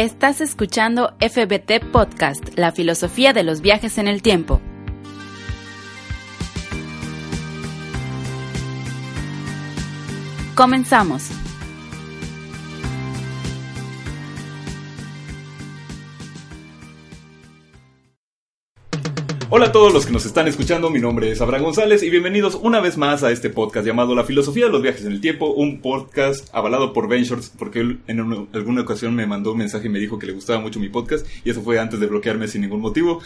Estás escuchando FBT Podcast, la filosofía de los viajes en el tiempo. Comenzamos. Hola a todos los que nos están escuchando, mi nombre es Abraham González y bienvenidos una vez más a este podcast llamado La Filosofía de los Viajes en el Tiempo, un podcast avalado por Ventures porque él en una- alguna ocasión me mandó un mensaje y me dijo que le gustaba mucho mi podcast y eso fue antes de bloquearme sin ningún motivo.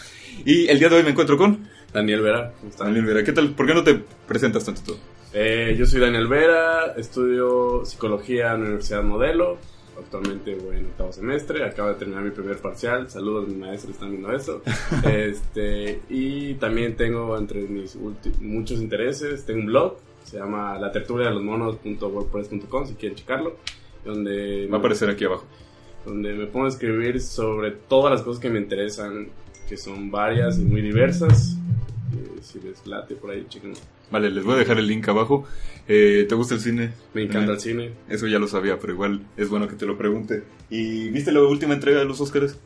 Y el día de hoy me encuentro con Daniel Vera, ¿cómo están? Daniel Vera. ¿Qué tal? ¿Por qué no te presentas tanto tú? Eh, yo soy Daniel Vera, estudio psicología en la Universidad Modelo. Actualmente voy en octavo semestre, acabo de terminar mi primer parcial. Saludos, mis maestros están viendo eso. este, y también tengo entre mis muchos intereses, tengo un blog, se llama la tertulia de los monos.wordpress.com si quieren checarlo. Donde Va a aparecer aquí abajo. donde me pongo a escribir sobre todas las cosas que me interesan, que son varias y muy diversas. Eh, si les late por ahí, chequen. Vale, les voy a dejar el link abajo. Eh, ¿Te gusta el cine? Me encanta Eh, el cine. Eso ya lo sabía, pero igual es bueno que te lo pregunte. ¿Y viste la última entrega de los Oscars?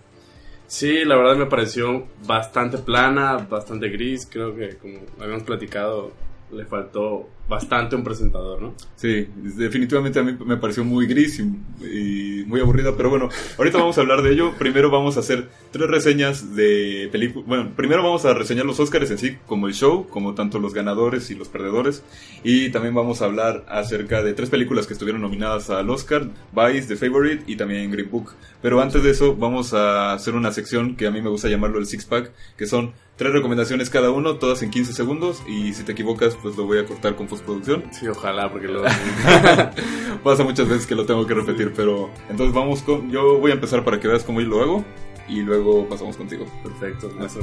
Sí, la verdad me pareció bastante plana, bastante gris. Creo que, como habíamos platicado, le faltó bastante un presentador, ¿no? Sí, definitivamente a mí me pareció muy gris y, y muy aburrida, pero bueno, ahorita vamos a hablar de ello. Primero vamos a hacer tres reseñas de películas. Bueno, primero vamos a reseñar los Oscars en sí, como el show, como tanto los ganadores y los perdedores. Y también vamos a hablar acerca de tres películas que estuvieron nominadas al Oscar, Vice, The Favorite y también Green Book. Pero antes de eso vamos a hacer una sección que a mí me gusta llamarlo el Six Pack, que son tres recomendaciones cada uno, todas en 15 segundos. Y si te equivocas, pues lo voy a cortar con postproducción. Sí, ojalá, porque luego... Pasa muchas veces que lo tengo que repetir, pero entonces vamos con. Yo voy a empezar para que veas cómo yo lo hago y luego pasamos contigo. Perfecto, eso.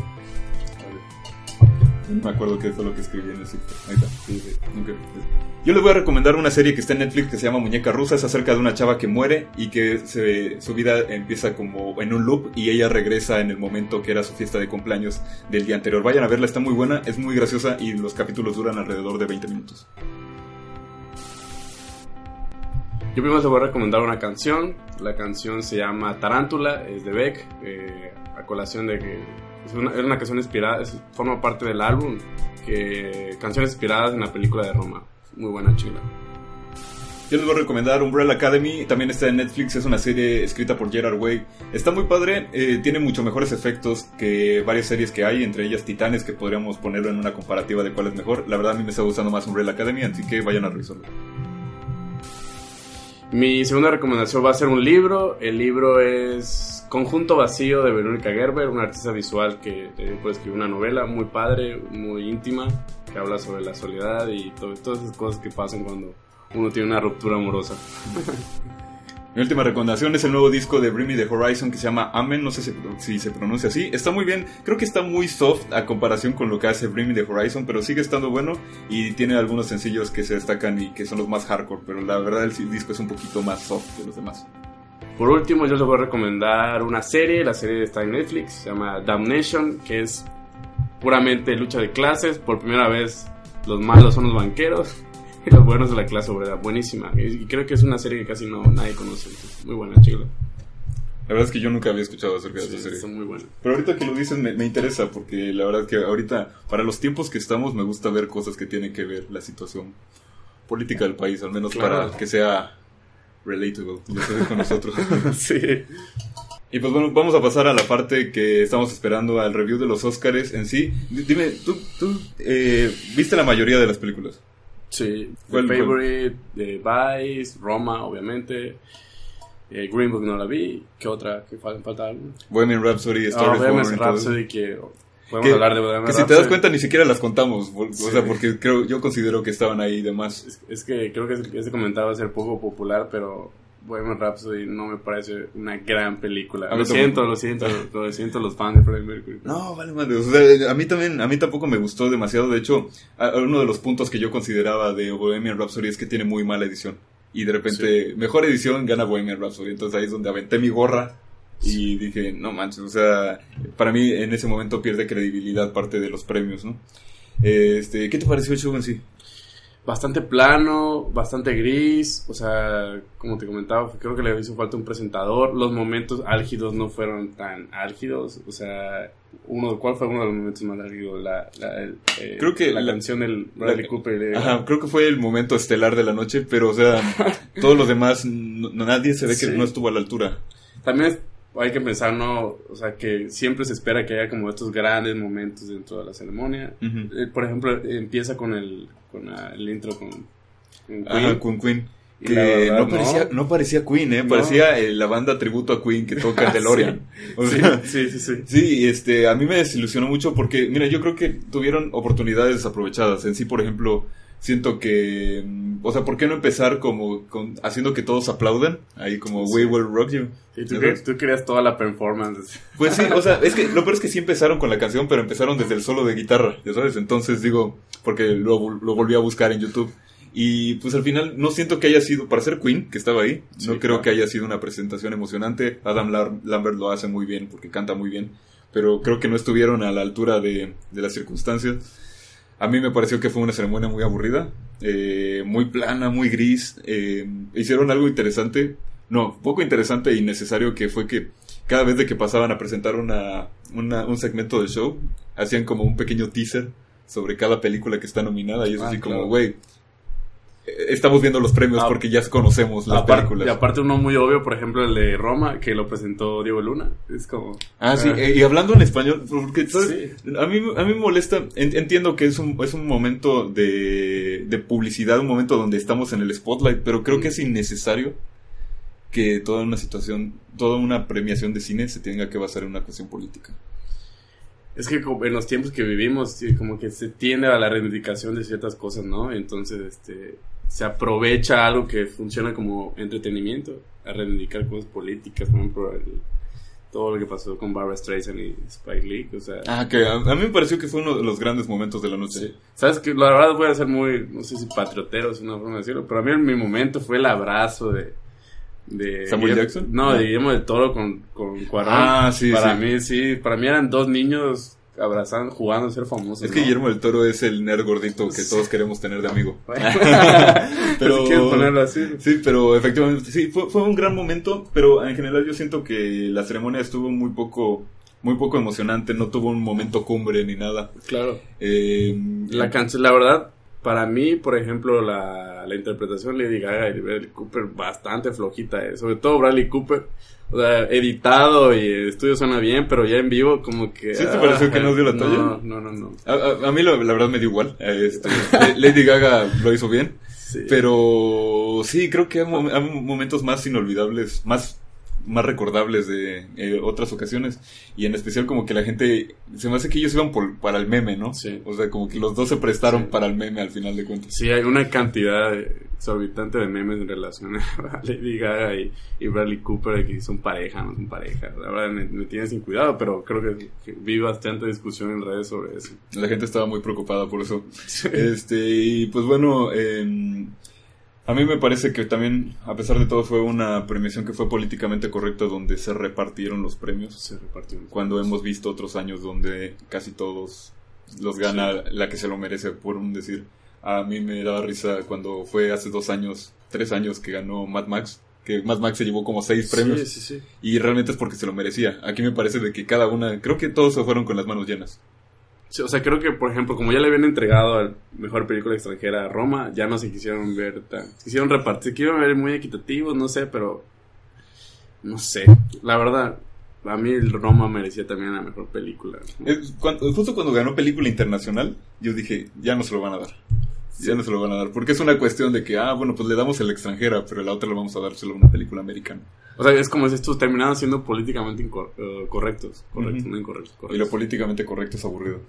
No me acuerdo qué fue lo que escribí en el sitio. Ahí está. Yo les voy a recomendar una serie que está en Netflix que se llama Muñeca Rusa. Es acerca de una chava que muere y que su vida empieza como en un loop y ella regresa en el momento que era su fiesta de cumpleaños del día anterior. Vayan a verla, está muy buena, es muy graciosa y los capítulos duran alrededor de 20 minutos. Yo primero les voy a recomendar una canción. La canción se llama Tarántula, es de Beck. eh, a colación de que es una, canción inspirada, es- forma parte del álbum. Que, canciones inspiradas en la película de Roma. Muy buena chila. Yo les voy a recomendar Umbrella Academy, también está en Netflix, es una serie escrita por Gerard Way. Está muy padre, eh, tiene mucho mejores efectos que varias series que hay, entre ellas Titanes, que podríamos ponerlo en una comparativa de cuál es mejor. La verdad a mí me está gustando más Umbrella Academy, así que vayan a revisarlo. Mi segunda recomendación va a ser un libro. El libro es Conjunto Vacío de Verónica Gerber, una artista visual que eh, puede escribir una novela muy padre, muy íntima, que habla sobre la soledad y to- todas esas cosas que pasan cuando uno tiene una ruptura amorosa. Mi última recomendación es el nuevo disco de Bring Me the Horizon que se llama Amen, no sé si, se pronuncia así. Está muy bien, creo que está muy soft a comparación con lo que hace Bring Me the Horizon, pero sigue estando bueno y tiene algunos sencillos que se destacan y que son los más hardcore, pero la verdad el disco es un poquito más soft que los demás. Por último, yo les voy a recomendar una serie. La serie está en Netflix, se llama Damnation, que es puramente lucha de clases. Por primera vez, los malos son los banqueros los buenos de la clase obrera. Buenísima. Y creo que es una serie que casi no nadie conoce. Muy buena, chicos. La verdad es que yo nunca había escuchado acerca de Sí, esa serie. está muy buena. Pero ahorita que lo dices me, me interesa porque la verdad que ahorita, para los tiempos que estamos, me gusta ver cosas que tienen que ver la situación política del país, al menos Claro. para que sea relatable ya sabes, con nosotros. sí. y pues bueno, vamos a pasar a la parte que estamos esperando, al review de los Oscars en sí. Dime, ¿tú, tú eh, viste la mayoría de las películas? Sí. ¿Cuál- The cuál? Favorite, The Vice, Roma, obviamente. Eh, Green Book no la vi. ¿Qué otra? ¿Qué falta? falta algo? Bohemian Rhapsody, Ah, is Born Bohemian. Rhapsody que Podemos que, hablar de Bohemian que si te Rhapsody. das cuenta ni siquiera las contamos, o Sí. sea, porque creo, yo considero que estaban ahí de más. Es, es que creo que ese, ese comentario va a ser poco popular, pero Bohemian Rhapsody no me parece una gran película. Lo siento, lo siento, lo siento los fans de Freddie Mercury. No, vale madre. O sea, a mí también, a mí tampoco me gustó demasiado. De hecho, uno de los puntos que yo consideraba de Bohemian Rhapsody es que tiene muy mala edición. Y de repente, mejor edición gana Bohemian Rhapsody. Entonces ahí es donde aventé mi gorra y dije, no manches, o sea, para mí en ese momento pierde credibilidad parte de los premios, ¿no? Este, ¿qué te pareció el show en sí? Bastante plano, bastante gris, o sea, como te comentaba, creo que le hizo falta un presentador. Los momentos álgidos no fueron tan álgidos, o sea, uno, ¿cuál fue uno de los momentos más álgidos? La, la, el, eh, Creo que la, la- canción del Bradley la- Cooper. de- Ajá, creo que fue el momento estelar de la noche, pero o sea, todos los demás, no- nadie se ve que Sí. no estuvo a la altura. También hay que pensar, ¿no? O sea, que siempre se espera que haya como estos grandes momentos dentro de la ceremonia. Eh, por ejemplo, empieza con el, con la- el intro con, con Ajá, Queen. con Queen. Y Que verdad, no, parecía, no. no parecía Queen, ¿eh? No. Parecía eh, la banda tributo a Queen que toca el DeLorean. O sea, sí, sí, sí. sí, este, a mí me desilusionó mucho porque, mira, yo creo que tuvieron oportunidades desaprovechadas. En sí, por ejemplo, siento que, o sea, ¿por qué no empezar como con, haciendo que todos aplaudan? Ahí como. We Will Rock You. Y tú, querías toda la performance. Pues sí, o sea, es que lo peor es que sí empezaron con la canción, pero empezaron desde el solo de guitarra, ya sabes. Entonces digo, porque lo, lo volví a buscar en YouTube. Y pues al final no siento que haya sido, para ser Queen, que estaba ahí, Sí, no creo claro. que haya sido una presentación emocionante. Adam Lambert lo hace muy bien porque canta muy bien, pero creo que no estuvieron a la altura de, de las circunstancias. A mí me pareció que fue una ceremonia muy aburrida, eh, muy plana, muy gris. eh, hicieron algo interesante, no, poco interesante e innecesario que fue que cada vez de que pasaban a presentar una, una- un segmento del show, hacían como un pequeño teaser sobre cada película que está nominada y es Ah, así como, güey, estamos viendo los premios Ah, porque ya conocemos las Aparte, y películas. aparte uno muy obvio, por ejemplo, el de Roma, que lo presentó Diego Luna. Es como... Ah, sí, Ah. eh, y hablando en español, porque ¿sabes? Sí. a, mí, a mí me molesta, en- entiendo que es un, es un momento de, de publicidad, un momento donde estamos en el spotlight, pero creo que es innecesario que toda una situación, toda una premiación de cine se tenga que basar en una cuestión política. Es que en los tiempos que vivimos, como que se tiende a la reivindicación de ciertas cosas, ¿no? Entonces, este, se aprovecha algo que funciona como entretenimiento a reivindicar cosas políticas, por ejemplo, el- todo lo que pasó con Barbara Streisand y Spike Lee, o sea... Ah, que a, a mí me pareció que fue uno de los grandes momentos de la noche. Sí. Sabes que la verdad voy a ser muy, no sé si patriotero es una forma de decirlo, pero a mí en mi momento fue el abrazo de... de ¿Samuel Guillermo- Jackson? No, de Guillermo del Toro con, con Cuarón. Ah, sí, Para sí. mí, sí, para mí eran dos niños abrazando, jugando a ser famosos. Es que ¿no? Guillermo del Toro es el nerd gordito que todos queremos tener de amigo. pero ponerlo así. Sí, pero efectivamente, sí, fue, fue un gran momento, pero en general yo siento que la ceremonia estuvo muy poco, muy poco emocionante, no tuvo un momento cumbre ni nada. Claro. Eh, La canción, la verdad, para mí, por ejemplo, la, la interpretación de Lady Gaga y Bradley Cooper bastante flojita, eh. sobre todo Bradley Cooper. O sea, editado y el estudio suena bien, pero ya en vivo como que... ¿Sí te pareció que no dio la no, talla? No, no, no. a, a- a mí la, la verdad me dio igual. Este, Lady Gaga lo hizo bien, Sí. pero sí, creo que hay, mo- hay momentos más inolvidables, más más recordables de eh, otras ocasiones y en especial como que la gente se me hace que ellos iban por, para el meme, ¿no? Sí. O sea, como que los dos se prestaron Sí. para el meme al final de cuentas. Sí, hay una cantidad exorbitante de memes en relación a Lady Gaga y, y Bradley Cooper que son pareja, no son pareja. La verdad me, me tiene sin cuidado, pero creo que, que vi bastante discusión en redes sobre eso. La gente estaba muy preocupada por eso. Este, y pues bueno, eh, a mí me parece que también, a pesar de todo, fue una premiación que fue políticamente correcta donde se repartieron los premios. Se repartió. Cuando hemos visto otros años donde casi todos los gana la que se lo merece, por un decir. A mí me daba risa cuando fue hace dos años, tres años que ganó Mad Max. Que Mad Max se llevó como seis premios. Sí, sí, sí. Y realmente es porque se lo merecía. Aquí me parece de que cada una, creo que todos se fueron con las manos llenas. O sea, creo que, por ejemplo, como ya le habían entregado al mejor película extranjera a Roma, ya no se quisieron ver tan... Quisieron repartir, se quisieron ver muy equitativos, no sé, pero... No sé. La verdad, a mí el Roma merecía también la mejor película. cuando- justo cuando ganó película internacional, yo dije, ya no se lo van a dar. Ya no se lo van a dar. Porque es una cuestión de que, ah, bueno, pues le damos el extranjera, pero la otra le vamos a dar solo una película americana. O sea, es como si estos terminaran siendo políticamente incor- eh, correctos. Correctos, Ujú. no incorrectos. Y lo Correctos. políticamente correcto es aburrido.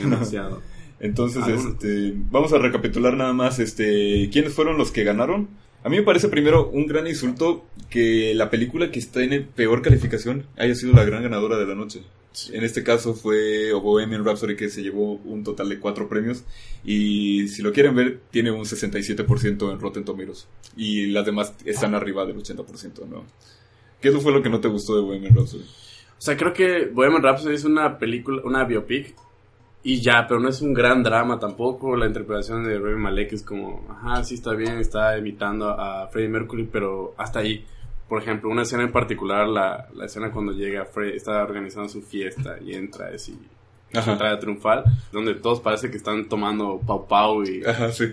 Demasiado. Entonces, este, vamos a recapitular nada más, este, quiénes fueron los que ganaron. A mí me parece primero un gran insulto que la película que está en peor calificación haya sido la gran ganadora de la noche. En este caso fue Bohemian Rhapsody que se llevó un total de cuatro premios y si lo quieren ver tiene un 67% en Rotten Tomatoes y las demás están arriba del 80%, ¿no? ¿Qué fue lo que no te gustó de Bohemian Rhapsody? O sea, creo que Bohemian Rhapsody es una película, una biopic. Y ya, pero no es un gran drama tampoco. La interpretación de Rami Malek es como, ajá, sí está bien, está imitando a Freddie Mercury, pero hasta ahí. Por ejemplo, una escena en particular, la, la escena cuando llega Freddie, está organizando su fiesta y entra así, Ajá. entrada triunfal, donde todos parece que están tomando pau pau y Ajá, sí.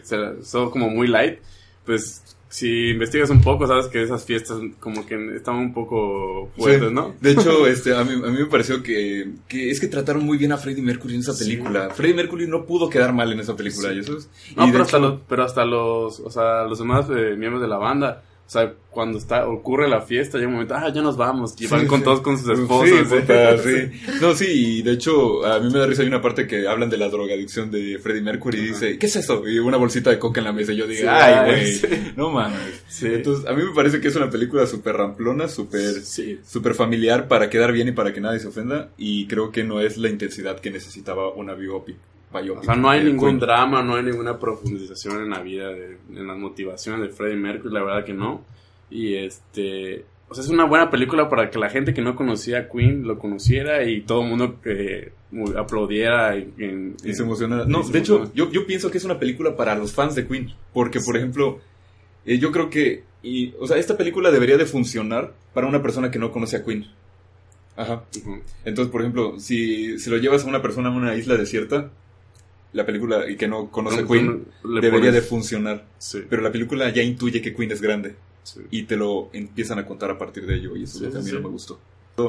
son como muy light, pues si investigas un poco, sabes que esas fiestas como que están un poco fuertes, Sí. ¿no? De hecho, este, a, mí, a mí me pareció que, que es que trataron muy bien a Freddie Mercury en esa Sí. película. Freddie Mercury no pudo quedar mal en esa película, Sí. ¿y eso es? No, Y pero, hasta los, pero hasta los, o sea, los demás eh, miembros de la banda, o sea, cuando está, ocurre la fiesta, llega un momento, ah, ya nos vamos, y Sí, van con sí. todos con sus Sí, esposos. puta. No, sí, y de hecho, a mí me da risa, hay una parte que hablan de la drogadicción de Freddie Mercury y dice, ¿qué es eso? Y una bolsita de coca en la mesa y yo digo, ay, güey, sí. no mames. Entonces, a mí me parece que es una película súper ramplona, súper Sí. súper familiar para quedar bien y para que nadie se ofenda y creo que no es la intensidad que necesitaba una biopic. Biopic O sea, no hay ningún drama, no hay ninguna profundización en la vida, de, en las motivaciones de Freddie Mercury, la verdad que no. Y este, o sea, es una buena película para que la gente que no conocía a Queen lo conociera y todo el mundo eh, aplaudiera. En, en- Y se en- emociona. y No, se de hecho, yo, yo pienso que es una película para los fans de Queen. Porque, por ejemplo, eh, yo creo que. Y, o sea, esta película debería de funcionar para una persona que no conoce a Queen. Ajá. Entonces, por ejemplo, si, si lo llevas a una persona a una isla desierta, la película y que no conoce a No, Queen, le debería de funcionar. Sí, Pero la película ya intuye que Queen es grande. sí. Y te lo empiezan a contar a partir de ello. Y eso Sí, que a no sí. me gustó.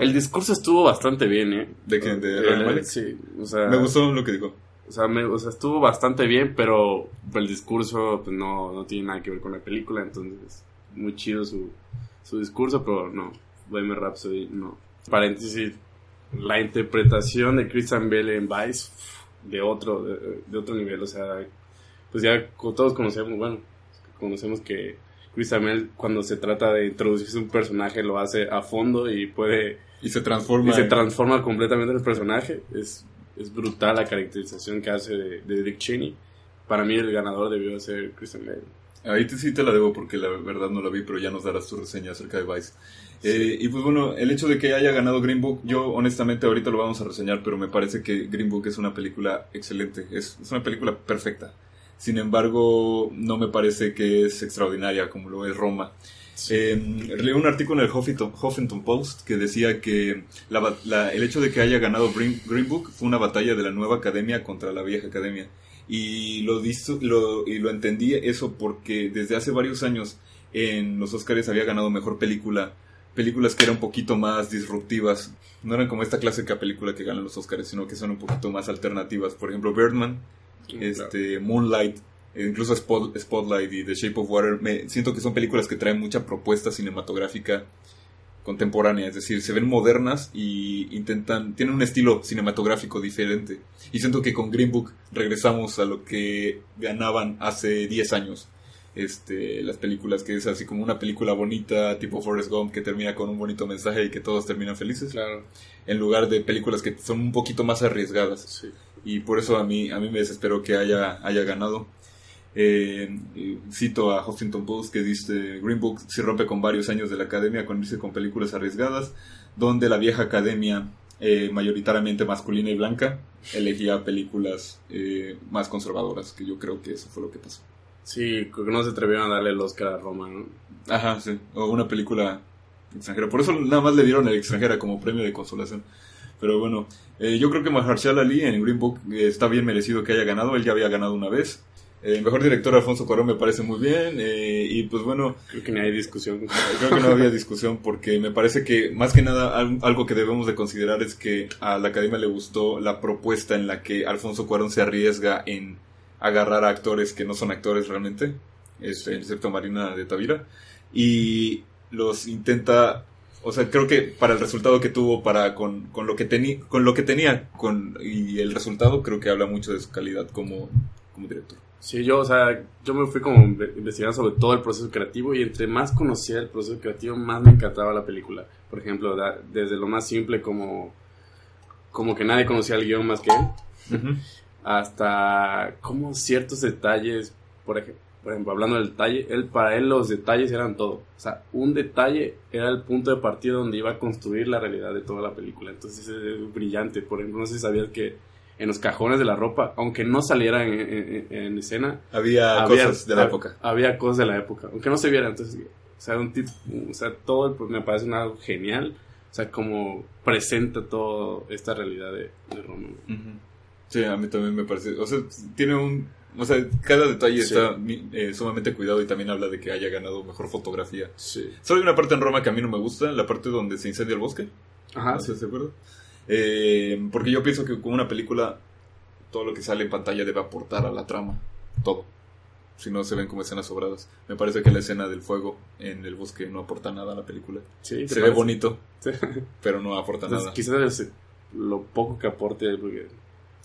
El discurso estuvo bastante bien, ¿eh? ¿De qué? ¿De? Sí, o sea, Me gustó lo que dijo. O sea, me- o sea, estuvo bastante bien, pero el discurso pues, no, no tiene nada que ver con la película, entonces muy chido su, su discurso, pero no, Bohemian Rhapsody no. Paréntesis, la interpretación de Christian Bale en Vice de otro, de, de otro nivel, o sea, pues ya todos conocemos, bueno, conocemos que Christian Bale cuando se trata de introducirse un personaje lo hace a fondo y puede Y se transforma. y se transforma completamente el personaje. Es, es brutal la caracterización que hace de, de Dick Cheney. Para mí el ganador debió ser Christian Bale. Ahí te, sí te la debo porque la verdad no la vi, pero ya nos darás tu reseña acerca de Vice. Eh, y pues bueno, el hecho de que haya ganado Green Book, yo honestamente ahorita lo vamos a reseñar, pero me parece que Green Book es una película excelente, es, es una película perfecta. Sin embargo, no me parece que es extraordinaria como lo es Roma. Eh, leí un artículo en el Huffington, Huffington Post que decía que la la- el hecho de que haya ganado Green, Green Book fue una batalla de la nueva academia contra la vieja academia. Y lo, disto- lo, y lo entendí eso porque desde hace varios años en los Oscars había ganado mejor película. Películas que eran un poquito más disruptivas. No eran como esta clásica película que ganan los Oscars, sino que son un poquito más alternativas. Por ejemplo, Birdman, este, Moonlight, e incluso Spot- Spotlight y The Shape of Water, me, siento que son películas que traen mucha propuesta cinematográfica contemporánea, es decir, se ven modernas y intentan, tienen un estilo cinematográfico diferente. Y siento que con Green Book regresamos a lo que ganaban hace 10 años. Este, las películas que es así como una película bonita, tipo Forrest Gump, que termina con un bonito mensaje y que todos terminan felices, Claro, en lugar de películas que son un poquito más arriesgadas sí. y por eso a mí a mí me desesperó que haya haya ganado Eh, cito a Huffington Post que dice Green Book se rompe con varios años de la academia con irse con películas arriesgadas donde la vieja academia eh, mayoritariamente masculina y blanca elegía películas eh, más conservadoras que yo creo que eso fue lo que pasó Sí, que no se atrevieron a darle el Oscar a Roma, ¿no? ajá sí o una película extranjera por eso nada más le dieron el extranjera como premio de consolación pero bueno, eh, yo creo que Mahershala Ali en Green Book eh, está bien merecido que haya ganado. Él ya había ganado una vez. Eh, mejor director Alfonso Cuarón me parece muy bien. eh, y pues bueno, Creo que ni hay discusión. creo que no había discusión porque me parece que más que nada al- algo que debemos de considerar es que a la academia le gustó la propuesta en la que Alfonso Cuarón se arriesga en agarrar a actores que no son actores realmente, este, excepto Marina de Tavira, y los intenta, o sea, creo que para el resultado que tuvo para con, con lo que tenía, con lo que tenía, con y el resultado creo que habla mucho de su calidad como, como director. Sí, yo, o sea, yo me fui como inve- investigando sobre todo el proceso creativo y entre más conocía el proceso creativo, más me encantaba la película. Por ejemplo, da- desde lo más simple como, como que nadie conocía el guion más que él, hasta como ciertos detalles, por ejemplo, por ejemplo, hablando del detalle, él, para él los detalles eran todo. O sea, un detalle era el punto de partida donde iba a construir la realidad de toda la película. Entonces es brillante. Por ejemplo, no sé si sabías que en los cajones de la ropa, aunque no saliera en, en- en escena, Había, había- cosas de la época. Había cosas de la época, aunque no se viera. Entonces, o sea, un tipo, o sea, todo pues, me parece una genial. O sea, como presenta toda esta realidad de, de Roma. Sí, a mí también me parece. O sea, tiene un. O sea, cada detalle Sí. está mi- eh, sumamente cuidado y también habla de que haya ganado mejor fotografía. Sí. Solo hay una parte en Roma que a mí no me gusta, la parte donde se incendia el bosque. Ajá, no sí. sé si se acuerdan. Eh, porque yo pienso que con una película, todo lo que sale en pantalla debe aportar a la trama. Todo. Si no, se ven como escenas sobradas. Me parece que la escena del fuego en el bosque no aporta nada a la película. Sí, ¿te Se ve parece? bonito, Sí. pero no aporta Entonces, nada. quizás lo poco que aporte, porque,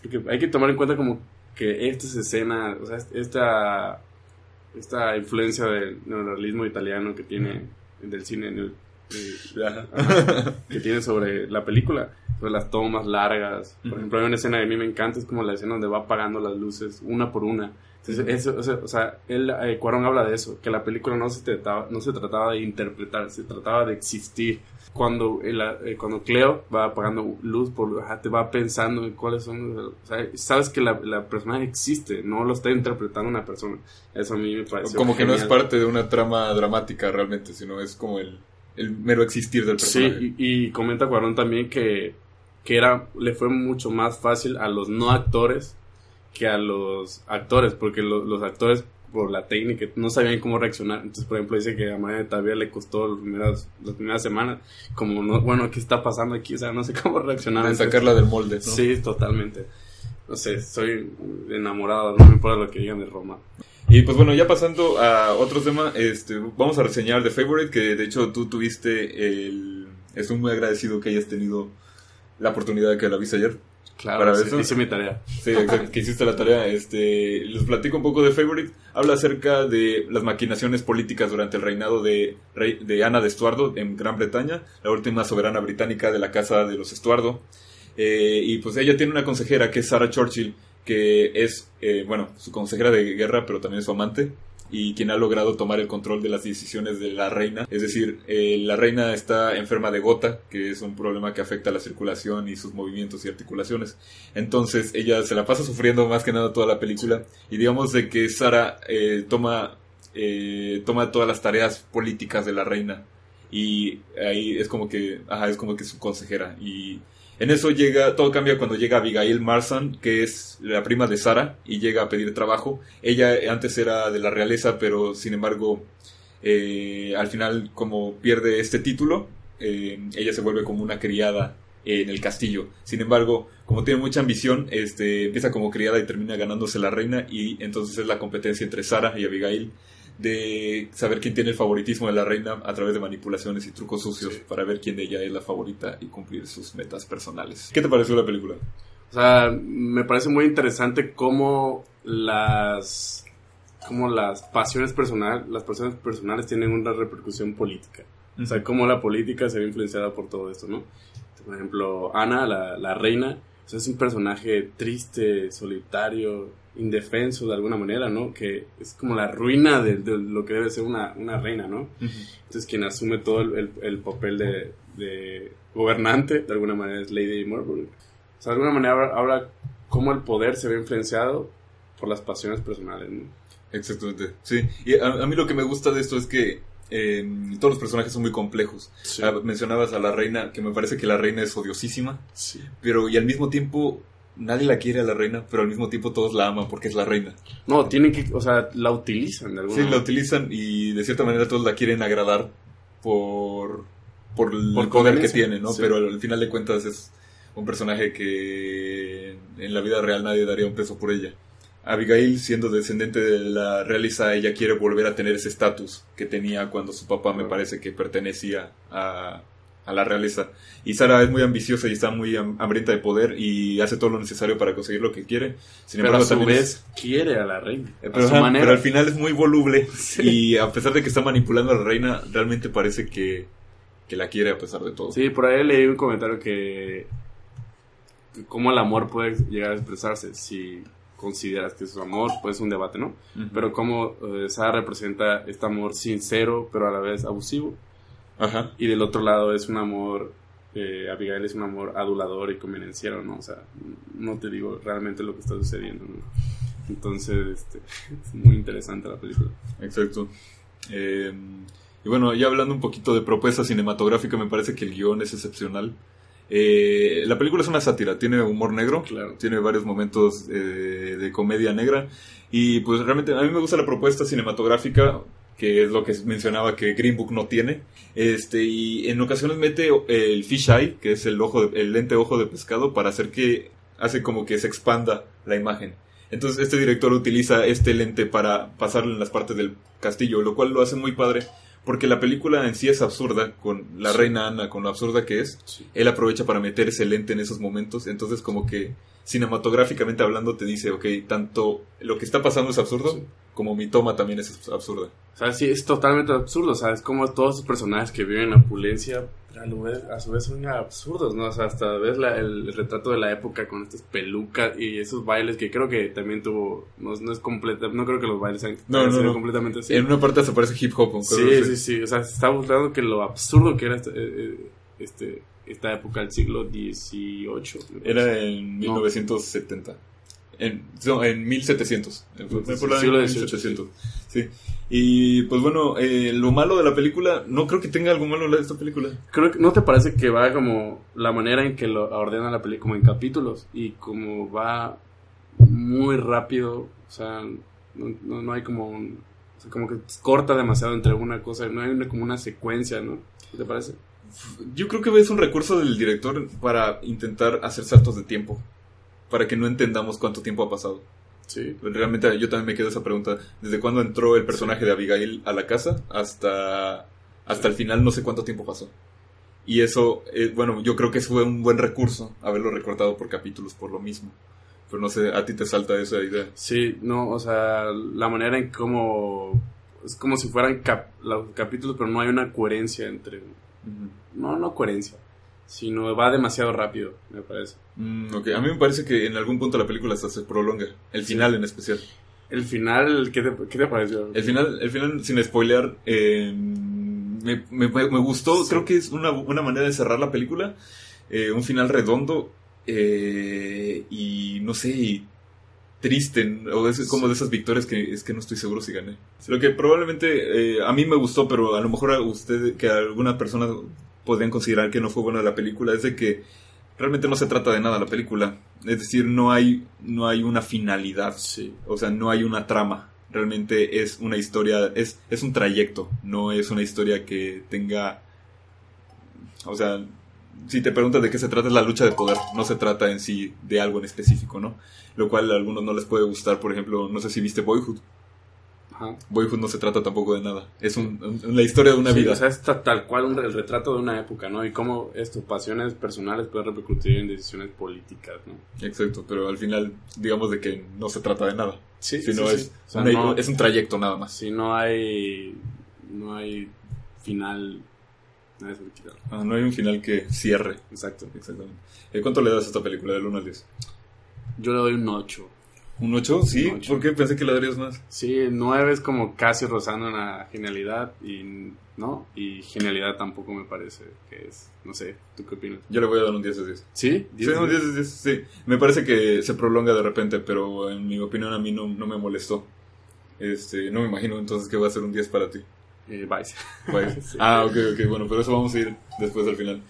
porque hay que tomar en cuenta como que estas escenas, o sea, esta, esta influencia del neorrealismo italiano que tiene, del cine, neo- eh, Ajá. ajá, que tiene sobre la película, sobre las tomas largas. Por Ujú. ejemplo, hay una escena que a mí me encanta, es como la escena donde va apagando las luces una por una. Entonces, eso, o sea, o sea, él, eh, Cuarón habla de eso, que la película no se trataba, no se trataba de interpretar, se trataba de existir. Cuando, el, eh, cuando Cleo va apagando luz, por, ajá, te va pensando en cuáles son, o sea, sabes que la, la persona existe, no lo está interpretando una persona. Eso a mí me parece Como que no es parte de una trama dramática realmente, sino es como el, el mero existir del personaje. Sí, y, y comenta Cuarón también que, que era, le fue mucho más fácil a los no actores que a los actores, porque lo- los actores, por la técnica, no sabían cómo reaccionar. Entonces, por ejemplo, dice que a María Tavia le costó las primeras, las primeras semanas, como, no, bueno, ¿qué está pasando aquí? O sea, no sé cómo reaccionar. de sacarla del molde. ¿no? Sí, totalmente. No sé, soy enamorado, no me importa lo que digan de Roma. Y pues bueno, ya pasando a otro tema, este, vamos a reseñar The Favorite, que de hecho tú tuviste el... Estoy muy agradecido que hayas tenido la oportunidad de que la viste ayer. Claro, Para sí, eso. hice mi tarea. Sí, exacto, que hiciste la tarea. Este, les platico un poco de Favorite. Habla acerca de las maquinaciones políticas durante el reinado de, rey- de Ana de Estuardo en Gran Bretaña, la última soberana británica de la casa de los Estuardo. Eh, y pues ella tiene una consejera que es Sarah Churchill, que es, eh, bueno, su consejera de guerra, pero también su amante, y quien ha logrado tomar el control de las decisiones de la reina. Es decir, eh, la reina está enferma de gota, que es un problema que afecta la circulación y sus movimientos y articulaciones. Entonces ella se la pasa sufriendo más que nada toda la película. Y digamos de que Sara eh, toma, eh, toma todas las tareas políticas de la reina. Y ahí es como que, ajá, es como que su consejera. En eso llega, todo cambia cuando llega Abigail Marsan, que es la prima de Sara, y llega a pedir trabajo. Ella antes era de la realeza, pero sin embargo, eh, al final, como pierde este título, eh, ella se vuelve como una criada en el castillo. Sin embargo, como tiene mucha ambición, este, empieza como criada y termina ganándose la reina, y entonces es la competencia entre Sara y Abigail de saber quién tiene el favoritismo de la reina a través de manipulaciones y trucos sucios para ver quién de ella es la favorita y cumplir sus metas personales. ¿Qué te pareció la película? O sea, me parece muy interesante cómo las las pasiones personales, las pasiones personales tienen una repercusión política. O sea, cómo la política se ve influenciada por todo esto, ¿no? Por ejemplo, Ana, la, la reina, o sea, es un personaje triste, solitario, indefenso de alguna manera, ¿no? Que es como la ruina de, de lo que debe ser una, una reina, ¿no? Entonces quien asume todo el, el- el papel de, de gobernante, de alguna manera, es Lady Marlborough. O sea, de alguna manera habla, habla cómo el poder se ve influenciado por las pasiones personales, ¿no? Exactamente, sí. Y a, a mí lo que me gusta de esto es que eh, todos los personajes son muy complejos. Sí. Ah, mencionabas a la reina, que me parece que la reina es odiosísima, Sí. pero y al mismo tiempo nadie la quiere a la reina, pero al mismo tiempo todos la aman porque es la reina. No, tienen que, o sea, la utilizan de alguna Sí, la utilizan y de cierta manera todos la quieren agradar por, por el Por poder que tiene, ¿no? sí. Pero al final de cuentas es un personaje que en la vida real nadie daría un peso por ella. Abigail, siendo descendente de la realeza, ella quiere volver a tener ese estatus que tenía cuando su papá me parece que pertenecía a, a la realeza. Y Sara es muy ambiciosa y está muy ham- hambrienta de poder y hace todo lo necesario para conseguir lo que quiere. Sin Pero a embargo, su también vez es- quiere a la reina. eh, a pero, su ajá, manera. pero al final es muy voluble Sí. y a pesar de que está manipulando a la reina, realmente parece que, que la quiere a pesar de todo. Sí, por ahí leí un comentario que, cómo el amor puede llegar a expresarse si consideras que es su amor, pues es un debate, ¿no? Pero cómo eh, Sara representa este amor sincero, pero a la vez abusivo. Ajá. Y del otro lado es un amor, eh, Abigail es un amor adulador y convenenciero, ¿no? O sea, no te digo realmente lo que está sucediendo, ¿no? Entonces, este, es muy interesante la película. Exacto. Eh, y bueno, ya hablando un poquito de propuesta cinematográfica, me parece que el guion es excepcional. Eh, la película es una sátira, tiene humor negro, Claro. tiene varios momentos eh, de comedia negra y pues realmente a mí me gusta la propuesta cinematográfica que es lo que mencionaba que Green Book no tiene este y en ocasiones mete el fish eye que es el ojo de- el lente ojo de pescado para hacer que hace como que se expanda la imagen entonces este director utiliza este lente para pasarlo en las partes del castillo lo cual lo hace muy padre porque la película en sí es absurda con la Sí. reina Ana con lo absurda que es él aprovecha para meter ese lente en esos momentos, entonces como que cinematográficamente hablando te dice, ok, tanto lo que está pasando es absurdo, Sí. Como mi toma también es absurda. O sea, sí, es totalmente absurdo, ¿sabes? Como todos esos personajes que viven en opulencia, a, vez- a su vez son absurdos, ¿no? O sea, hasta ves la- el retrato de la época con estas pelucas y esos bailes que creo que también tuvo, no, no es completa, no creo que los bailes sean No, no, no. completamente así. En una parte se parece hip hop. Sí, así. sí, sí, o sea, se está buscando que lo absurdo que era este, eh, eh, este, esta época del siglo XVIII. Era en No. 1970. En, no, en 1700. En- la- siglo en XVIII, 1700. Sí. Y pues bueno, eh, lo malo de la película, no creo que tenga algo malo de esta película. Creo que, ¿no te parece que va como la manera en que lo ordena la película como en capítulos y como va muy rápido, o sea, no, no, no hay como un, o sea, como que corta demasiado entre una cosa, no hay una, como una secuencia, ¿no? ¿Qué te parece? Yo creo que es un recurso del director para intentar hacer saltos de tiempo. Para que no entendamos cuánto tiempo ha pasado. Sí. Realmente yo también me quedo esa pregunta. ¿Desde cuándo entró el personaje de Abigail a la casa? Hasta, hasta el final no sé cuánto tiempo pasó. Y eso, eh, bueno, yo creo que fue un buen recurso haberlo recortado por capítulos por lo mismo. Pero no sé, a ti te salta esa idea. Sí, no, o sea, la manera en cómo es como si fueran cap- los capítulos, pero no hay una coherencia entre, no, no coherencia, sino va demasiado rápido, me parece. Mm, ok, a mí me parece que en algún punto la película hasta se prolonga. El Sí. final en especial. El final, ¿qué te, qué te pareció? El final, el final sin spoilear, eh, me, me- me gustó. Sí. Creo que es una, una manera de cerrar la película. Eh, un final redondo eh, y no sé, y triste. O es como Sí. de esas victorias que es que no estoy seguro si gané. Lo que probablemente eh, a mí me gustó, pero a lo mejor a usted, que a alguna persona podrían considerar que no fue buena la película, es de que realmente no se trata de nada la película. Es decir, no hay, no hay una finalidad. Sí, O sea, no hay una trama. Realmente es una historia, es, es un trayecto, no es una historia que tenga... O sea, si te preguntas de qué se trata es la lucha de poder, no se trata en sí de algo en específico, ¿no? Lo cual a algunos no les puede gustar, por ejemplo, no sé si viste Boyhood. Ajá. Boyhood no se trata tampoco de nada, es un, un- la historia de una Sí, vida. O sea, es ta- tal cual un, el retrato de una época, ¿no? Y cómo esto, pasiones personales pueden repercutir en decisiones políticas, ¿no? Exacto, pero al final digamos de que no se trata de nada, Sí, sino sí, es, sí. O sea, una- no- es un trayecto nada más. Si no hay, no hay final, nada. Ah, no hay un final que cierre. Exacto. Exactamente. Eh, ¿Cuánto le das a esta película del 1 al 10? Yo le doy un 8. ¿Un 8? Sí, Un ocho. ¿por qué pensé que le darías más? Sí, 9 es como casi rozando en la genialidad y no, y genialidad tampoco me parece que es, no sé, ¿tú qué opinas? Yo le voy a dar un 10 de 10. ¿Sí? Sí, un 10 de 10, sí. Me parece que se prolonga de repente, pero en mi opinión a mí no, no me molestó. Este, no me imagino entonces que va a ser un 10 para ti. Eh, Vice. Pues, Sí. Ah, ok, ok, bueno, pero eso vamos a ir después al final.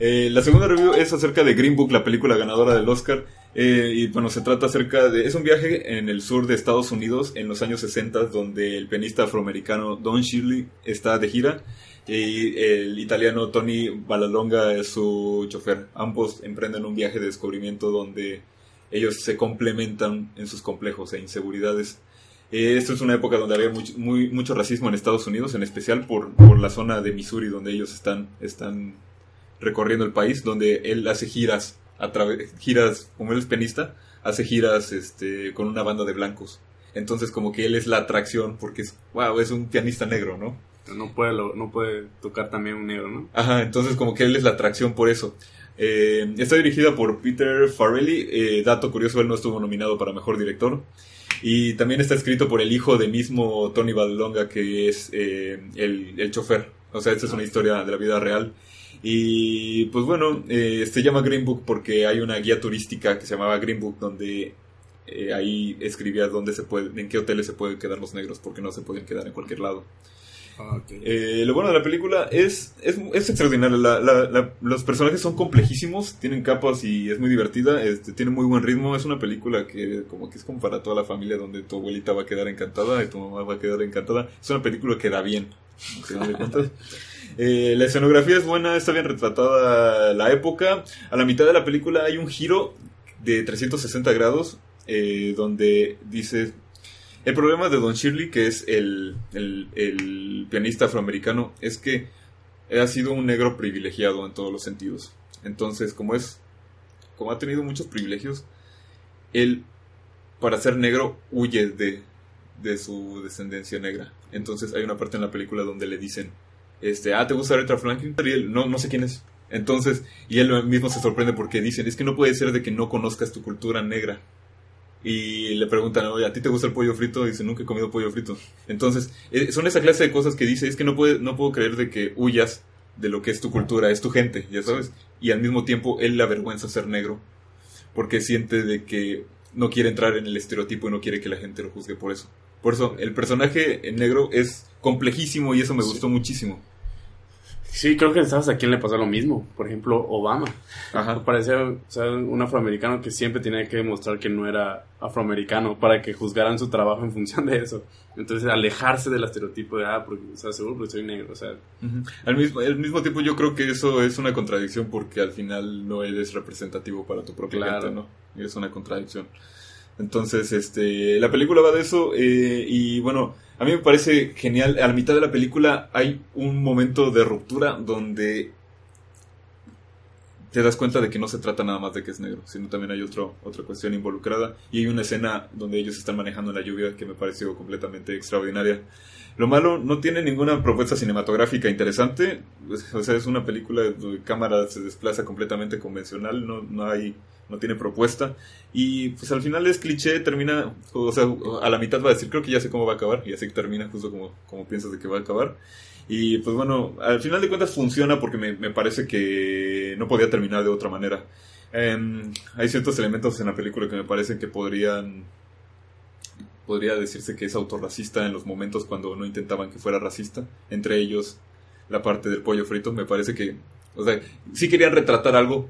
Eh, la segunda review es acerca de Green Book, la película ganadora del Oscar. Eh, y bueno, se trata acerca de... Es un viaje en el sur de Estados Unidos en los años 60 donde el pianista afroamericano Don Shirley está de gira y el italiano Tony Balalonga es su chofer. Ambos emprenden un viaje de descubrimiento donde ellos se complementan en sus complejos e inseguridades. Eh, esto es una época donde había mucho, muy, mucho racismo en Estados Unidos, en especial por, por la zona de Missouri donde ellos están, están recorriendo el país, donde él hace giras, a través, giras, como él es pianista, hace giras este, con una banda de blancos. Entonces como que él es la atracción porque es, wow, es un pianista negro, ¿no? No puede, no puede tocar también un negro, ¿no? Ajá, entonces como que él es la atracción por eso. Eh, está dirigida por Peter Farrelly. eh, dato curioso, él no estuvo nominado para Mejor Director. Y también está escrito por el hijo de mismo Tony Vallelonga, que es eh, el, el chofer. O sea, esta es una historia de la vida real. Y pues bueno, eh, se llama Green Book porque hay una guía turística que se llamaba Green Book donde eh, ahí escribía dónde se puede, en qué hoteles se pueden quedar los negros porque no se pueden quedar en cualquier lado. Eh, lo bueno de la película es, es, es extraordinario. La- la- la- los personajes son complejísimos, tienen capas y es muy divertida. Este, tiene muy buen ritmo. Es una película que como que es como para toda la familia donde tu abuelita va a quedar encantada y tu mamá va a quedar encantada. Es una película que da bien. Eh, la escenografía es buena, está bien retratada la época. A la mitad de la película hay un giro de 360 grados eh, donde dice el problema de Don Shirley, que es el, el- pianista afroamericano, es que ha sido un negro privilegiado en todos los sentidos. Entonces, como es, como ha tenido muchos privilegios, él, para ser negro, huye de, de su descendencia negra. Entonces, hay una parte en la película donde le dicen, este, ah, ¿te gusta Aretha Franklin? Y él, no, no sé quién es. Entonces, y él mismo se sorprende porque dicen, es que no puede ser de que no conozcas tu cultura negra. Y le preguntan, oye, ¿a ti te gusta el pollo frito? Y dice, nunca he comido pollo frito. Entonces, eh, son esa clase de cosas que dice, es que no, puede, no puedo creer de que huyas de lo que es tu cultura, es tu gente, ya sabes. Y al mismo tiempo, él le avergüenza ser negro, porque siente de que no quiere entrar en el estereotipo y no quiere que la gente lo juzgue por eso. Por eso, el personaje en negro es complejísimo y eso me gustó muchísimo. Sí, creo que sabes a quién le pasó lo mismo. Por ejemplo, Obama. Ajá. Parecía o sea, un afroamericano que siempre tenía que demostrar que no era afroamericano para que juzgaran su trabajo en función de eso. Entonces, alejarse del estereotipo de, ah, porque, o sea, seguro porque soy negro, o sea. Al mismo, al mismo tiempo yo creo que eso es una contradicción porque al final no eres representativo para tu propia Claro. gente, ¿no? Es una contradicción. Entonces, este, la película va de eso eh, y bueno, a mí me parece genial. A la mitad de la película hay un momento de ruptura donde te das cuenta de que no se trata nada más de que es negro, sino también hay otro, otra cuestión involucrada. Y hay una escena donde ellos están manejando la lluvia que me pareció completamente extraordinaria. Lo malo, no tiene ninguna propuesta cinematográfica interesante. O sea, es una película de cámara se desplaza completamente convencional, no, no hay, no tiene propuesta. Y pues al final es cliché, termina, o sea, a la mitad va a decir, creo que ya sé cómo va a acabar, y así termina justo como, como piensas de que va a acabar. Y pues bueno, al final de cuentas funciona porque me, me parece que no podía terminar de otra manera. Em, hay ciertos elementos en la película que me parecen que podrían podría decirse que es autorracista en los momentos cuando no intentaban que fuera racista. Entre ellos, la parte del pollo frito. Me parece que, o sea, sí querían retratar algo,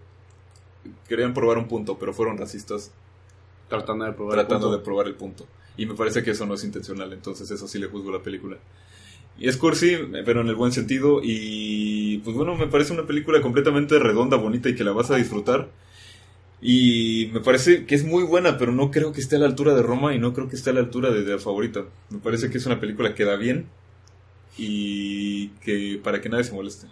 querían probar un punto, pero fueron racistas tratando de probar. el tratando punto. de probar el punto. Y me parece que eso no es intencional, entonces eso sí le juzgo a la película. Y es cursi, pero en el buen sentido. Y pues bueno, me parece una película completamente redonda, bonita y que la vas a disfrutar. Y me parece que es muy buena, pero no creo que esté a la altura de Roma y no creo que esté a la altura de, de la favorita. Me parece que es una película que da bien y que para que nadie se moleste.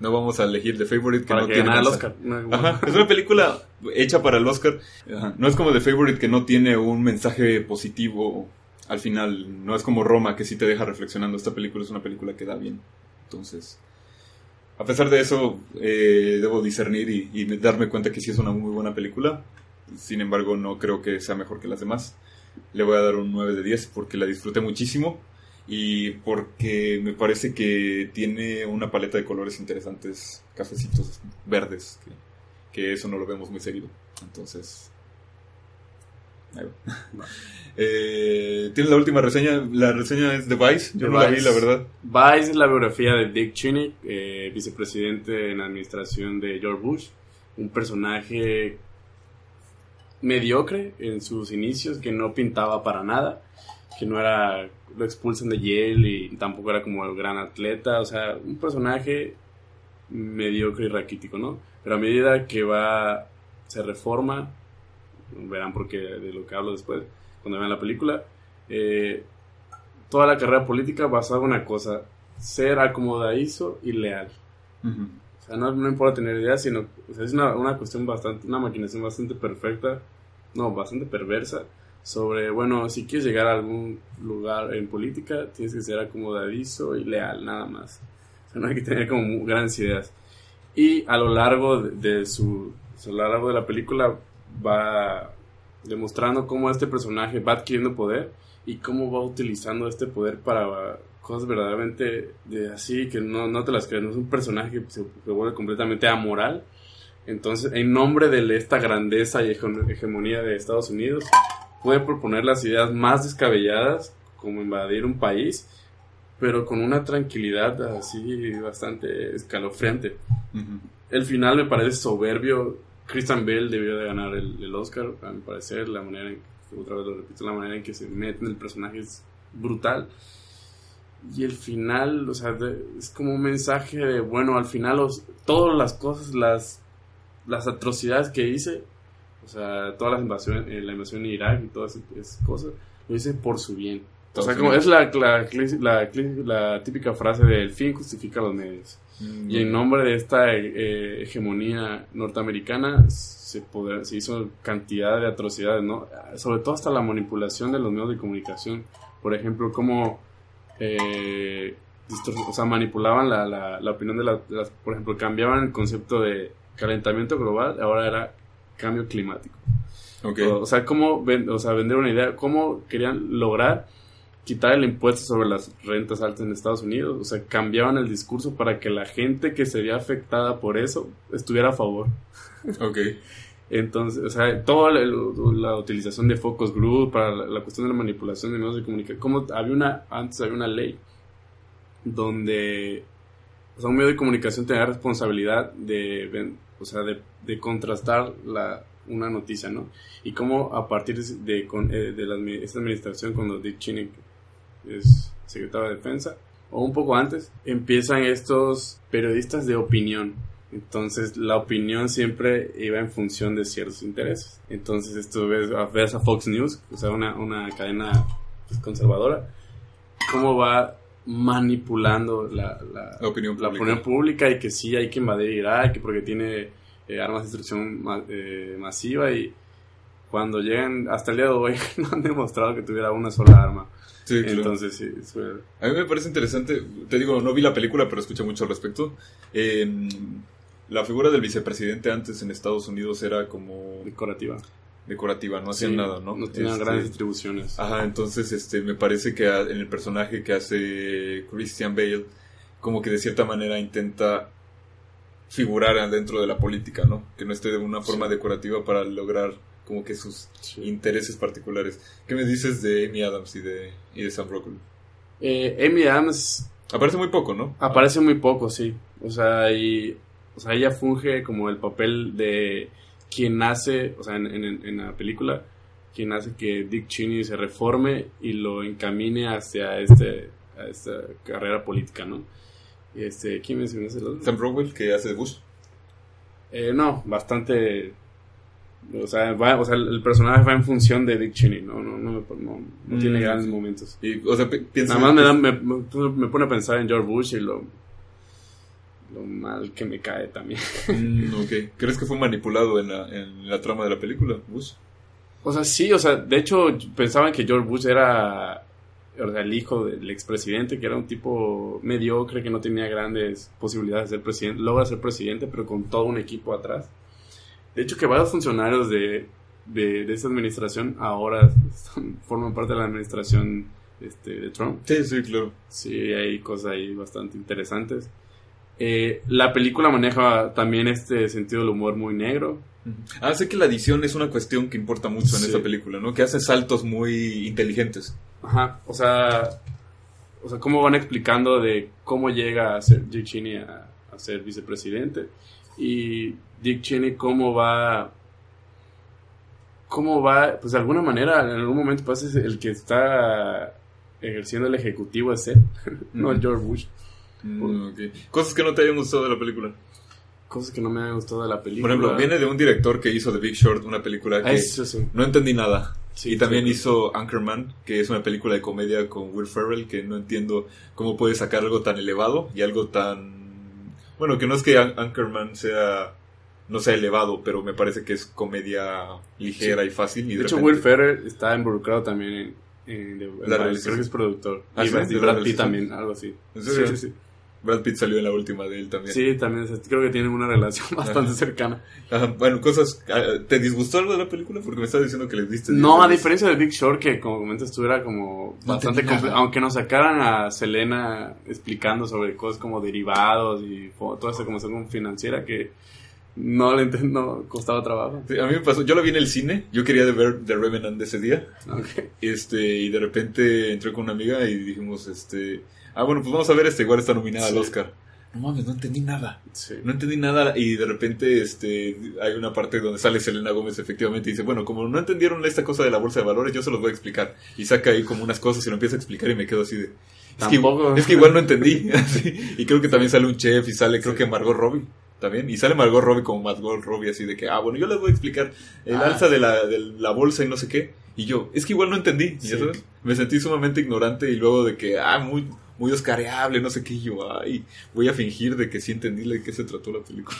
No vamos a elegir The Favorite que Para no que tiene el. Oscar. Ajá, es una película hecha para el Oscar. Ajá, No es como The Favorite que no tiene un mensaje positivo al final. No es como Roma que sí te deja reflexionando. Esta película es una película que da bien. Entonces, a pesar de eso, eh, debo discernir y, darme cuenta que sí es una muy buena película. Sin embargo, no creo que sea mejor que las demás. Le voy a dar un 9 de 10 porque la disfruté muchísimo y porque me parece que tiene una paleta de colores interesantes, cafecitos, verdes, que eso no lo vemos muy seguido. Entonces, va. Eh, Tienes la última reseña, la reseña es de Vice, yo The no la vi, la verdad. Vice es la biografía de Dick Cheney, eh, vicepresidente en la administración de George Bush. Un personaje mediocre en sus inicios, que no pintaba para nada, que no era, lo expulsan de Yale y tampoco era como el gran atleta, o sea, un personaje mediocre y raquítico, ¿no? Pero a medida que va, se reforma, verán porque de lo que hablo después, cuando vean la película. Eh, toda la carrera política basada en una cosa, ser acomodadizo y leal. O sea, no, no, importa tener ideas, sino es una, una, cuestión bastante, una maquinación bastante perfecta, no, bastante perversa, sobre, bueno, si quieres llegar a algún lugar en política, tienes que ser acomodadizo y leal, nada más. O sea, no hay que tener como grandes ideas. Y a lo largo de, su, a lo largo de la película va demostrando cómo este personaje va adquiriendo poder y cómo va utilizando este poder para cosas verdaderamente de así que no, no te las crees, no es un personaje que se, vuelve completamente amoral. Entonces, en nombre de esta grandeza y hegemonía de Estados Unidos, puede proponer las ideas más descabelladas, como invadir un país, pero con una tranquilidad así bastante escalofriante. El final me parece soberbio. Christian Bale debió de ganar el, el Oscar, a mi parecer, la manera en otra vez lo repito, la manera en que se mete en el personaje es brutal. Y el final, o sea, es como un mensaje de, bueno, al final todas las cosas, las, las atrocidades que hice, o sea, todas las invasiones, eh, la invasión en Irak y todas esas cosas, lo hice por su bien. O sea, como es la, la, la, típica frase de el fin justifica los medios. Mm, y en nombre de esta eh, hegemonía norteamericana se, se hizo cantidad de atrocidades, ¿no? Sobre todo hasta la manipulación de los medios de comunicación. Por ejemplo, cómo eh, o sea, manipulaban la, la, opinión de las... Por ejemplo, cambiaban el concepto de calentamiento global, ahora era cambio climático. Okay. O, sea, cómo o sea, vender una idea, cómo querían lograr quitar el impuesto sobre las rentas altas en Estados Unidos. O sea, cambiaban el discurso para que la gente que sería afectada por eso estuviera a favor. Ok. Entonces, o sea, toda la, utilización de focus group para la, cuestión de la manipulación de medios de comunicación. Como había una, antes había una ley donde, o sea, un medio de comunicación tenía responsabilidad de, o sea, de, contrastar la, una noticia, ¿no? Y cómo a partir de, eh, de, la, esta administración, cuando Dick Cheney es secretario de defensa, o un poco antes, empiezan estos periodistas de opinión. Entonces la opinión siempre iba en función de ciertos intereses. Entonces esto ves, ves a Fox News, o sea, una, una cadena pues, conservadora, cómo va manipulando la, la, opinión la, opinión pública y que sí hay que invadir Irak porque tiene eh, armas de destrucción eh, masiva y cuando llegan hasta el día de hoy no han demostrado que tuviera una sola arma. Entonces, sí. A mí me parece interesante, te digo, no vi la película, pero escuché mucho al respecto. la figura del vicepresidente antes en Estados Unidos era como... Decorativa. Decorativa, no hacían nada, ¿no? No tenían este, grandes distribuciones. Ajá, entonces este, me parece que en el personaje que hace Christian Bale, como que de cierta manera intenta figurar dentro de la política, ¿no? Que no esté de una forma decorativa para lograr como que sus intereses particulares. ¿Qué me dices de Amy Adams y de, y de Sam Rockwell? Eh, Amy Adams... Aparece muy poco, ¿no? Aparece muy poco, sí. O sea, y, o sea, ella funge como el papel de quien hace, o sea, en, en, la película, quien hace que Dick Cheney se reforme y lo encamine hacia este, a esta carrera política, ¿no? Este, ¿Quién mencionaste? Sam Rockwell, que hace de Bush. Eh, no, bastante o sea, o sea, el personaje va en función de Dick Cheney, no, no, no, no, tiene mm. grandes momentos. Y, o sea, Nada más me, da, me, me, pone a pensar en George Bush y lo, lo mal que me cae también. Mm, ok. ¿Crees que fue manipulado en la, en la trama de la película, Bush? O sea, sí, o sea, de hecho pensaban que George Bush era el hijo del expresidente, que era un tipo mediocre, que no tenía grandes posibilidades de ser presidente, logra ser presidente, pero con todo un equipo atrás. De hecho, que varios funcionarios de, de, esta administración ahora forman parte de la administración este, de Trump. Sí, sí, claro. Sí, hay cosas ahí bastante interesantes. Eh, la película maneja también este sentido del humor muy negro. Ah, sé que la edición es una cuestión que importa mucho en esta película, ¿no? Que hace saltos muy inteligentes. Ajá, o sea, o sea, cómo van explicando de cómo llega a ser Cheney a, a ser vicepresidente y Dick Cheney cómo va cómo va pues de alguna manera en algún momento pues el que está ejerciendo el ejecutivo es él no George Bush mm, cosas que no te hayan gustado de la película cosas que no me han gustado de la película. Por ejemplo, viene de un director que hizo The Big Short, una película que Eso sí. no entendí nada. Sí, y también sí. hizo Anchorman, que es una película de comedia con Will Ferrell, que no entiendo cómo puede sacar algo tan elevado y algo tan... Bueno, que no es que An- Anchorman sea no sea elevado, pero me parece que es comedia ligera y fácil. Y De hecho, repente- Will Ferrell está involucrado también en, en- en- La realización. creo que es productor. ¿Ah, y sí? Brad- ¿De y la Brad Pitt también, algo así. ¿En serio? Sí, sí, sí. Brad Pitt salió en la última de él también. Sí, también creo que tienen una relación bastante cercana. Ajá, bueno, cosas... ah, ¿Te disgustó algo de la película? Porque me estás diciendo que les diste... No, a diferencia de Big Short, que como comentas tú era como No bastante entendí comple- nada. Aunque nos sacaran a Selena explicando sobre cosas como derivados y toda esa como financiera que no le no costaba trabajo. Sí, a mí me pasó, yo la vi en el cine, yo quería de ver The Revenant ese día, este, y de repente entré con una amiga y dijimos, este, ah, bueno, pues vamos a ver este, igual está nominada Sí. al Oscar. No mames, no entendí nada. Sí. No entendí nada y de repente este hay una parte donde sale Selena Gómez efectivamente y dice, bueno, como no entendieron esta cosa de la bolsa de valores, yo se los voy a explicar. Y saca ahí como unas cosas y lo empieza a explicar y me quedo así de... Es, que, es que igual no entendí. Y creo que también sale un chef y sale creo que Margot Robbie también. Y sale Margot Robbie como Margot Robbie así de que, ah, bueno, yo les voy a explicar el Ah. alza de la, de la bolsa y no sé qué. Y yo, es que igual no entendí. ¿ya Sí. sabes? Me sentí sumamente ignorante y luego de que, ah, muy, muy oscareable, no sé qué. Y yo, ay, voy a fingir de que sí entendí de qué se trató la película.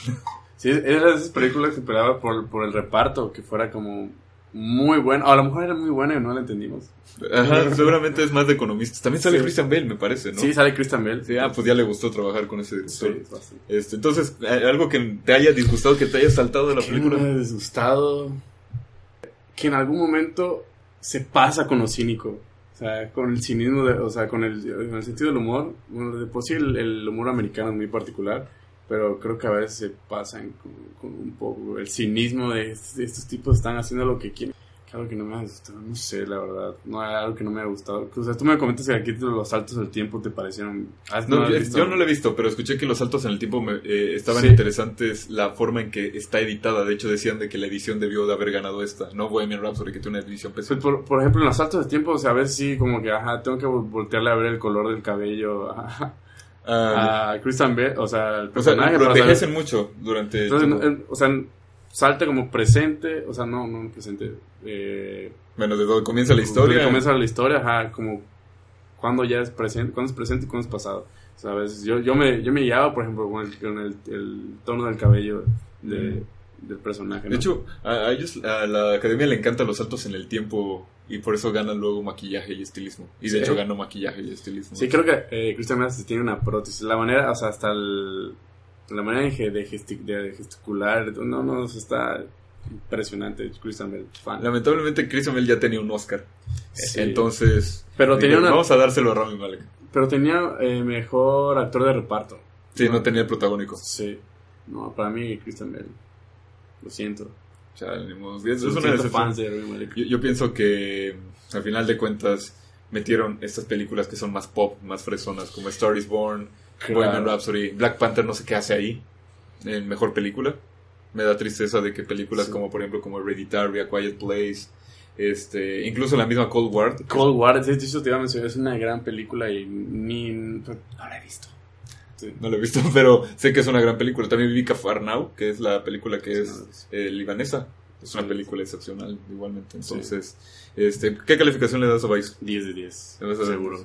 Sí, era de esas películas que esperaba por, por el reparto, que fuera como muy bueno. O a lo mejor era muy buena y no la entendimos. Ajá, seguramente es más de economistas. También sale Sí. Christian Bale, me parece, ¿no? Sí, sale Christian Bell. Sí, ah, pues ya le gustó trabajar con ese director. Sí. Este, entonces, ¿eh, algo que te haya disgustado, que te haya saltado de la ¿Qué me película. ha disgustado? Que en algún momento se pasa con lo cínico. O sea, con el cinismo, de- o sea, con el, con el sentido del humor. Bueno, de por sí el, el humor americano es muy particular, pero creo que a veces se pasan con, con un poco el cinismo de, de estos tipos están haciendo lo que quieren. Claro que no me ha gustado, no sé, la verdad. No algo que no me ha gustado. O sea, tú me comentas que aquí los saltos del tiempo te parecieron. ¿Has- No, yo, no lo he visto, pero escuché que los saltos en el tiempo me- eh, estaban Sí. interesantes la forma en que está editada. De hecho, decían de que la edición debió de haber ganado esta, no Bohemian Rhapsody, que tiene una edición Pues, pésima. por, por ejemplo, en los saltos de tiempo, o sea, a veces sí, como que, ajá, tengo que vol- voltearle a ver el color del cabello a, Ah, a Christian Bale, o sea, el o sea, personaje. lo o sea, envejecen mucho durante entonces, el- o sea, salta como presente, o sea, no, no presente. Eh, Bueno, de donde comienza la historia. donde comienza la historia, ajá, como cuando ya es presente, cuando es presente y cuando es pasado. O sea, a veces yo, yo, me, yo me guiaba, por ejemplo, con el, con el, el tono del cabello de, del personaje. De hecho, a, ellos, a la academia le encantan los saltos en el tiempo y por eso ganan luego maquillaje y estilismo. Y de Sí. hecho ganó maquillaje y estilismo. Sí, creo que eh, Christian tiene una prótesis. La manera, o sea, hasta el, la manera de, ge- de, gesti- de gesticular, no, no, o sea, está impresionante. Christian Bale, fan. Lamentablemente Christian Bale ya tenía un Oscar. Sí. Entonces, Pero dije, tenía una- vamos a dárselo a Rami Malek. Pero tenía eh, mejor actor de reparto. Sí, no tenía el protagónico. Sí. No, para mí, Christian Bale. Lo siento. Chale. Es, Lo una de. Yo, yo pienso que al final de cuentas metieron estas películas que son más pop, más fresonas, como Star is Born, Claro. Bohemian Rhapsody, Black Panther no sé qué hace ahí en mejor película. Me da tristeza de que películas Sí. como por ejemplo como Hereditary, A Quiet Place, este, incluso la misma Cold War. Cold War, de hecho te iba a mencionar, es una gran película y ni... No la he visto. Sí. No la he visto, pero sé que es una gran película. También vi Now, que es la película que es la eh, libanesa. Es una película excepcional igualmente. Entonces, este, ¿qué calificación le das a Vice? 10 de 10. ¿Le vas a dar? Seguro.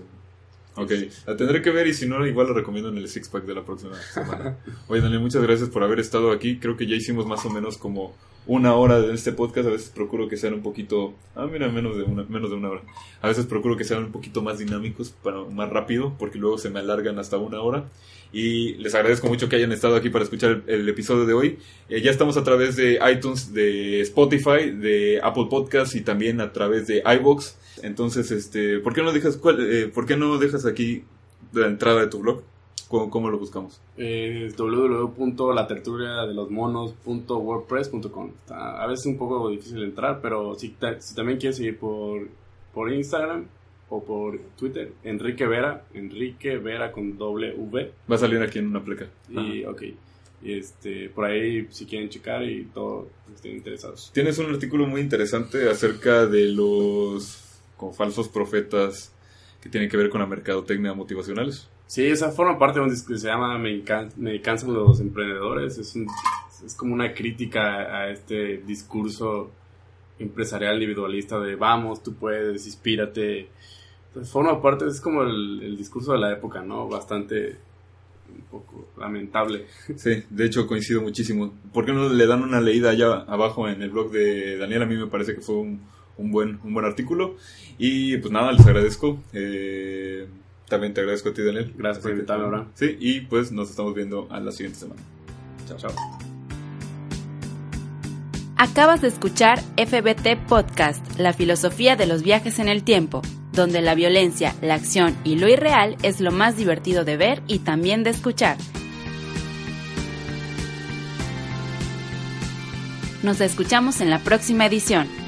Ok, la tendré que ver y si no, igual lo recomiendo en el Six Pack de la próxima semana. Oye, Daniel, muchas gracias por haber estado aquí. Creo que ya hicimos más o menos como una hora de este podcast. A veces procuro que sean un poquito. Ah, mira, menos de una, menos de una hora. A veces procuro que sean un poquito más dinámicos, para, más rápido, porque luego se me alargan hasta una hora. Y les agradezco mucho que hayan estado aquí para escuchar el, episodio de hoy. Eh, ya estamos a través de iTunes, de Spotify, de Apple Podcasts y también a través de iBox. Entonces, este, ¿por qué no dejas, cuál, eh, ¿por qué no dejas aquí la entrada de tu blog? ¿Cómo, cómo lo buscamos? Eh, www.latertuliadelosmonos.wordpress.com Está A veces es un poco difícil entrar, pero si, si también quieres seguir por, por Instagram o por Twitter, Enrique Vera, Enrique Vera con doble V. Va a salir aquí en una pleca. Y, ok, y este, por ahí si quieren checar y todo, estén interesados. Tienes un artículo muy interesante acerca de los como falsos profetas que tienen que ver con la mercadotecnia motivacionales. Sí, esa forma parte de un disco que se llama Me, Me cansan los emprendedores. Es, un, es como una crítica a este discurso empresarial individualista de vamos, tú puedes, inspírate. Entonces, forma parte, es como el, discurso de la época, ¿no? Bastante un poco lamentable. Sí, de hecho coincido muchísimo. ¿Por qué no le dan una leída allá abajo en el blog de Daniel? A mí me parece que fue un, un buen, un buen artículo. Y pues nada, les agradezco. Eh, también te agradezco a ti, Daniel. Gracias por invitarme, Abraham. Sí, y pues nos estamos viendo a la siguiente semana. Chao. Chao. Acabas de escuchar FBT Podcast, la filosofía de los viajes en el tiempo, donde la violencia, la acción y lo irreal es lo más divertido de ver y también de escuchar. Nos escuchamos en la próxima edición.